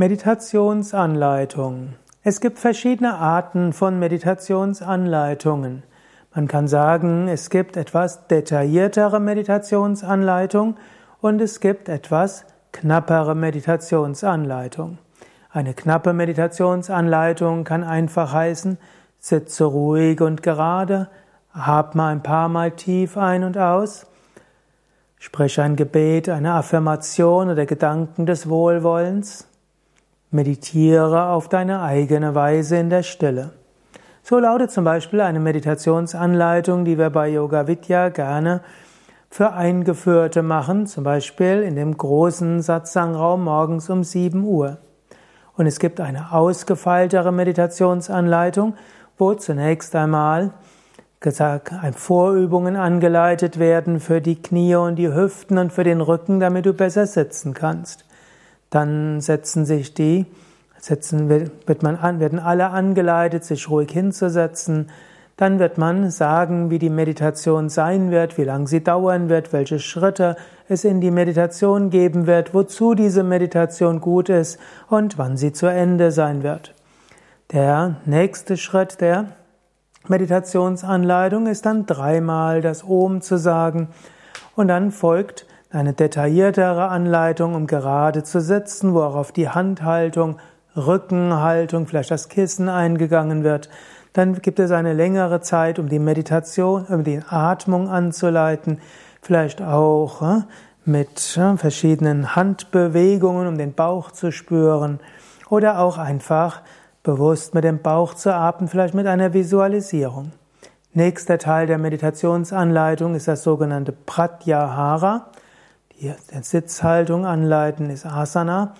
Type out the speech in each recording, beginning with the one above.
Meditationsanleitung. Es gibt verschiedene Arten von Meditationsanleitungen. Man kann sagen, es gibt etwas detailliertere Meditationsanleitung und es gibt etwas knappere Meditationsanleitung. Eine knappe Meditationsanleitung kann einfach heißen, sitze ruhig und gerade, hab mal ein paar Mal tief ein und aus, sprich ein Gebet, eine Affirmation oder Gedanken des Wohlwollens, Meditiere auf deine eigene Weise in der Stille. So lautet zum Beispiel eine Meditationsanleitung, die wir bei Yoga Vidya gerne für Eingeführte machen, zum Beispiel in dem großen Satsang-Raum morgens um 7 Uhr. Und es gibt eine ausgefeiltere Meditationsanleitung, wo zunächst einmal gesagt, Vorübungen angeleitet werden für die Knie und die Hüften und für den Rücken, damit du besser sitzen kannst. Dann setzen sich die, setzen, wird man an, werden alle angeleitet, sich ruhig hinzusetzen. Dann wird man sagen, wie die Meditation sein wird, wie lange sie dauern wird, welche Schritte es in die Meditation geben wird, wozu diese Meditation gut ist und wann sie zu Ende sein wird. Der nächste Schritt der Meditationsanleitung ist dann dreimal das Om zu sagen und dann folgt eine detailliertere Anleitung, um gerade zu sitzen, wo auch auf die Handhaltung, Rückenhaltung, vielleicht das Kissen eingegangen wird. Dann gibt es eine längere Zeit, um die Meditation, um die Atmung anzuleiten, vielleicht auch äh, mit äh, verschiedenen Handbewegungen, um den Bauch zu spüren oder auch einfach bewusst mit dem Bauch zu atmen, vielleicht mit einer Visualisierung. Nächster Teil der Meditationsanleitung ist das sogenannte Pratyahara. Die Sitzhaltung anleiten ist Asana.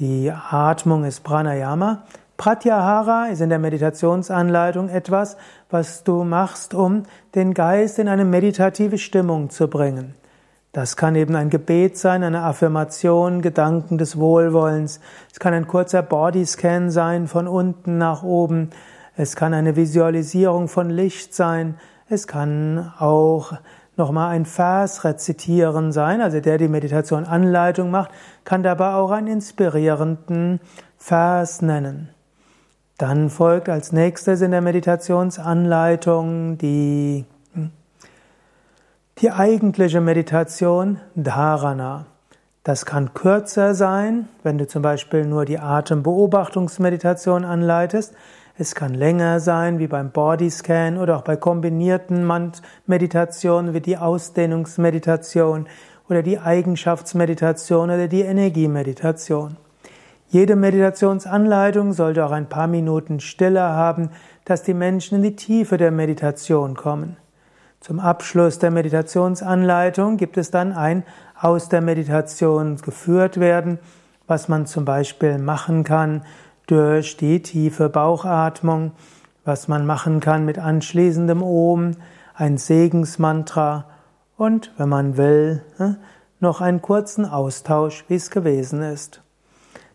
Die Atmung ist Pranayama. Pratyahara ist in der Meditationsanleitung etwas, was du machst, um den Geist in eine meditative Stimmung zu bringen. Das kann eben ein Gebet sein, eine Affirmation, Gedanken des Wohlwollens. Es kann ein kurzer Bodyscan sein von unten nach oben. Es kann eine Visualisierung von Licht sein. Es kann auch nochmal ein Vers rezitieren sein, also der die Meditation Anleitung macht, kann dabei auch einen inspirierenden Vers nennen. Dann folgt als nächstes in der Meditationsanleitung die, die eigentliche Meditation Dharana. Das kann kürzer sein, wenn du zum Beispiel nur die Atembeobachtungsmeditation anleitest. Es kann länger sein, wie beim Bodyscan oder auch bei kombinierten Meditationen wie die Ausdehnungsmeditation oder die Eigenschaftsmeditation oder die Energiemeditation. Jede Meditationsanleitung sollte auch ein paar Minuten Stille haben, dass die Menschen in die Tiefe der Meditation kommen. Zum Abschluss der Meditationsanleitung gibt es dann ein aus der Meditation geführt werden, was man zum Beispiel machen kann durch die tiefe Bauchatmung, was man machen kann mit anschließendem Om, ein Segensmantra und, wenn man will, ne, noch einen kurzen Austausch, wie es gewesen ist.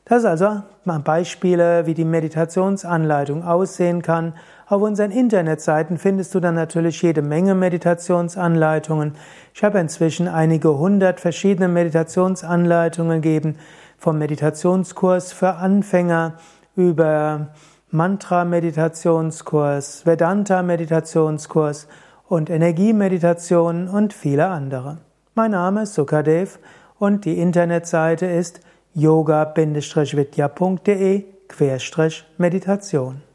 Das also Beispiele, wie die Meditationsanleitung aussehen kann. Auf unseren Internetseiten findest du dann natürlich jede Menge Meditationsanleitungen. Ich habe inzwischen einige hundert verschiedene Meditationsanleitungen gegeben, vom Meditationskurs für Anfänger über Mantra-Meditationskurs, Vedanta-Meditationskurs und Energiemeditation und viele andere. Mein Name ist Sukadev und die Internetseite ist yoga-vidya.de-meditation